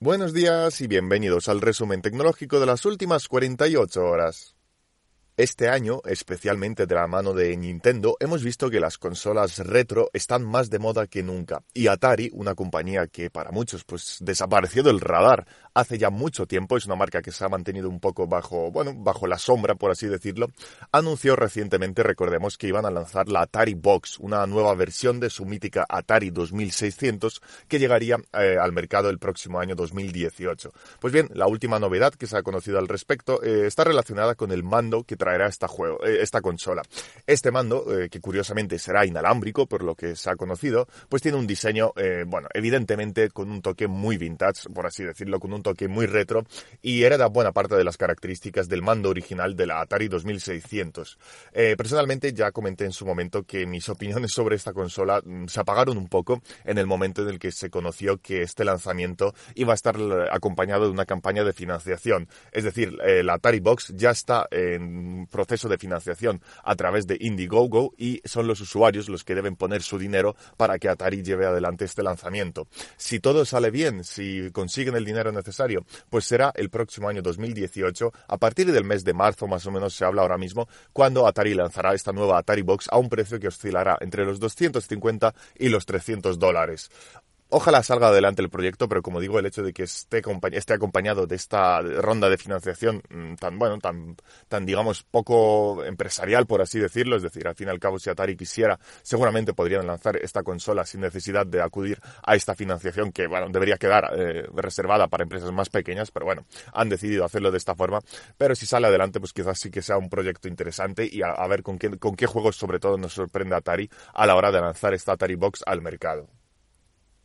Buenos días y bienvenidos al resumen tecnológico de las últimas 48 horas. Este año, especialmente de la mano de Nintendo, hemos visto que las consolas retro están más de moda que nunca. Y Atari, una compañía que para muchos pues desapareció del radar hace ya mucho tiempo, es una marca que se ha mantenido un poco bajo, bueno, bajo la sombra, por así decirlo, anunció recientemente, recordemos, que iban a lanzar la Atari Box, una nueva versión de su mítica Atari 2600 que llegaría eh, al mercado el próximo año 2018. Pues bien, la última novedad que se ha conocido al respecto eh, está relacionada con el mando que traerá esta, juego, eh, esta consola. Este mando, eh, que curiosamente será inalámbrico, por lo que se ha conocido, pues tiene un diseño, eh, bueno, evidentemente con un toque muy vintage, por así decirlo, con un toque muy retro, y hereda buena parte de las características del mando original de la Atari 2600. personalmente ya comenté en su momento que mis opiniones sobre esta consola mm, se apagaron un poco en el momento en el que se conoció que este lanzamiento iba a estar acompañado de una campaña de financiación. Es decir, la Atari Box ya está en proceso de financiación a través de Indiegogo y son los usuarios los que deben poner su dinero para que Atari lleve adelante este lanzamiento. Si todo sale bien, si consiguen el dinero necesario, pues será el próximo año 2018, a partir del mes de marzo más o menos se habla ahora mismo, cuando Atari lanzará esta nueva Atari Box a un precio que oscilará entre los 250 y los 300 dólares. Ojalá salga adelante el proyecto, pero como digo, el hecho de que esté, esté acompañado de esta ronda de financiación mm, tan, bueno, tan, tan, digamos, poco empresarial, por así decirlo, es decir, al fin y al cabo, si Atari quisiera, seguramente podrían lanzar esta consola sin necesidad de acudir a esta financiación que, bueno, debería quedar eh, reservada para empresas más pequeñas, pero bueno, han decidido hacerlo de esta forma. Pero si sale adelante, pues quizás sí que sea un proyecto interesante y a, a ver con qué, con qué juegos sobre todo nos sorprende Atari a la hora de lanzar esta Atari Box al mercado.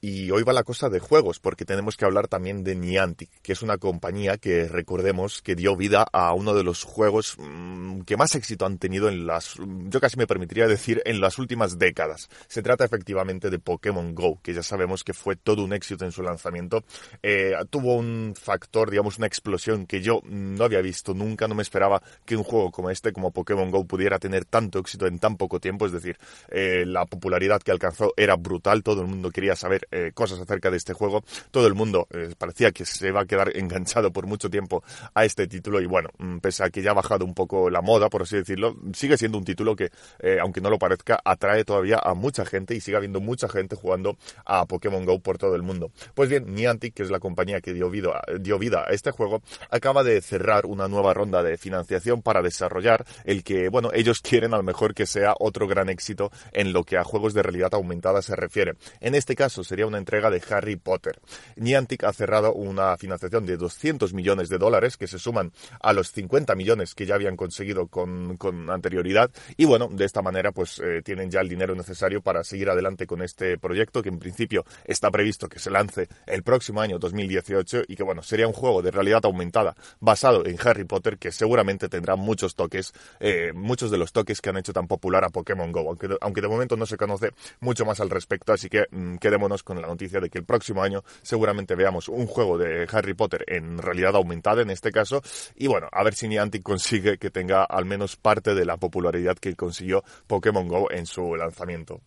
Y hoy va la cosa de juegos, porque tenemos que hablar también de Niantic, que es una compañía que recordemos que dio vida a uno de los juegos mmm, que más éxito han tenido en las, yo casi me permitiría decir, en las últimas décadas. Se trata efectivamente de Pokémon Go, que ya sabemos que fue todo un éxito en su lanzamiento. Eh, tuvo un factor, digamos, una explosión que yo no había visto nunca, no me esperaba que un juego como este, como Pokémon Go, pudiera tener tanto éxito en tan poco tiempo. Es decir, eh, la popularidad que alcanzó era brutal, todo el mundo quería saber eh, cosas acerca de este juego. Todo el mundo eh, parecía que se va a quedar enganchado por mucho tiempo a este título y bueno, mm, pese a que ya ha bajado un poco la moda, por así decirlo, sigue siendo un título que, eh, aunque no lo parezca, atrae todavía a mucha gente y sigue habiendo mucha gente jugando a Pokémon Go por todo el mundo. Pues bien, Niantic, que es la compañía que dio vida, dio vida a este juego, acaba de cerrar una nueva ronda de financiación para desarrollar el que, bueno, ellos quieren a lo mejor que sea otro gran éxito en lo que a juegos de realidad aumentada se refiere. En este caso sería una entrega de Harry Potter. Niantic ha cerrado una financiación de 200 millones de dólares que se suman a los 50 millones que ya habían conseguido con, anterioridad y bueno, de esta manera pues eh, tienen ya el dinero necesario para seguir adelante con este proyecto que en principio está previsto que se lance el próximo año 2018 y que bueno, sería un juego de realidad aumentada basado en Harry Potter que seguramente tendrá muchos toques, eh, muchos de los toques que han hecho tan popular a Pokémon Go, aunque, aunque de momento no se conoce mucho más al respecto, así que mm, quedémonos con la noticia de que el próximo año seguramente veamos un juego de Harry Potter en realidad aumentada en este caso y bueno, a ver si Niantic consigue que tenga al menos parte de la popularidad que consiguió Pokémon Go en su lanzamiento.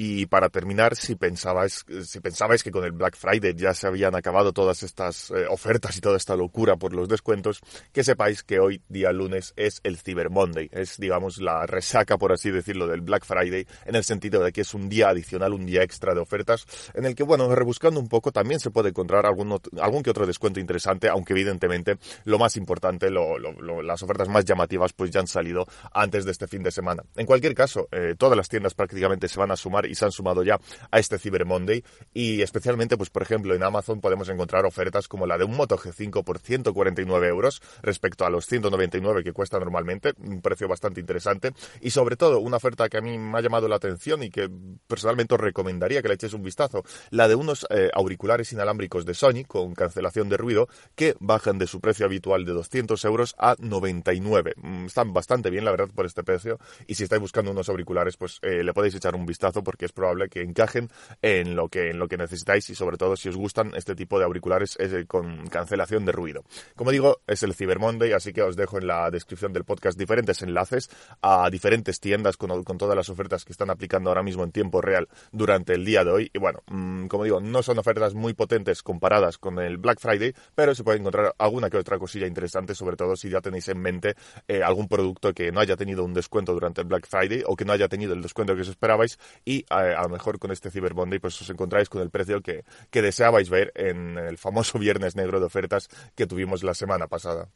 Y para terminar, si pensabais, si pensabais que con el Black Friday ya se habían acabado todas estas eh, ofertas y toda esta locura por los descuentos, que sepáis que hoy, día lunes, es el Cyber Monday. Es, digamos, la resaca, por así decirlo, del Black Friday, en el sentido de que es un día adicional, un día extra de ofertas, en el que, bueno, rebuscando un poco también se puede encontrar algún, algún que otro descuento interesante, aunque evidentemente lo más importante, lo, lo, las ofertas más llamativas, pues ya han salido antes de este fin de semana. En cualquier caso, eh, todas las tiendas prácticamente se van a sumar y se han sumado ya a este Cyber Monday. Y especialmente, pues por ejemplo, en Amazon podemos encontrar ofertas como la de un Moto G5 por 149 euros respecto a los 199 que cuesta normalmente, un precio bastante interesante. Y sobre todo una oferta que a mí me ha llamado la atención y que personalmente os recomendaría que le echéis un vistazo, la de unos eh, auriculares inalámbricos de Sony con cancelación de ruido que bajan de su precio habitual de 200 euros a 99. Mm, están bastante bien, la verdad, por este precio. Y si estáis buscando unos auriculares, pues eh, le podéis echar un vistazo porque es probable que encajen en lo que, en lo que necesitáis y sobre todo si os gustan este tipo de auriculares eh, con cancelación de ruido. Como digo, es el Cyber Monday, así que os dejo en la descripción del podcast diferentes enlaces a diferentes tiendas con, con todas las ofertas que están aplicando ahora mismo en tiempo real durante el día de hoy. Y bueno, mm, como digo, no son ofertas muy potentes comparadas con el Black Friday, pero se puede encontrar alguna que otra cosilla interesante, sobre todo si ya tenéis en mente eh, algún producto que no haya tenido un descuento durante el Black Friday o que no haya tenido el descuento que os esperabais y a lo mejor con este Cyber Monday pues os encontráis con el precio que, que deseabais ver en el famoso viernes negro de ofertas que tuvimos la semana pasada.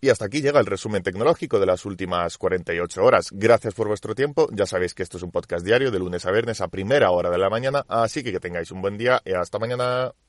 Y hasta aquí llega el resumen tecnológico de las últimas 48 horas. Gracias por vuestro tiempo. Ya sabéis que esto es un podcast diario de lunes a viernes a primera hora de la mañana, así que que tengáis un buen día y hasta mañana.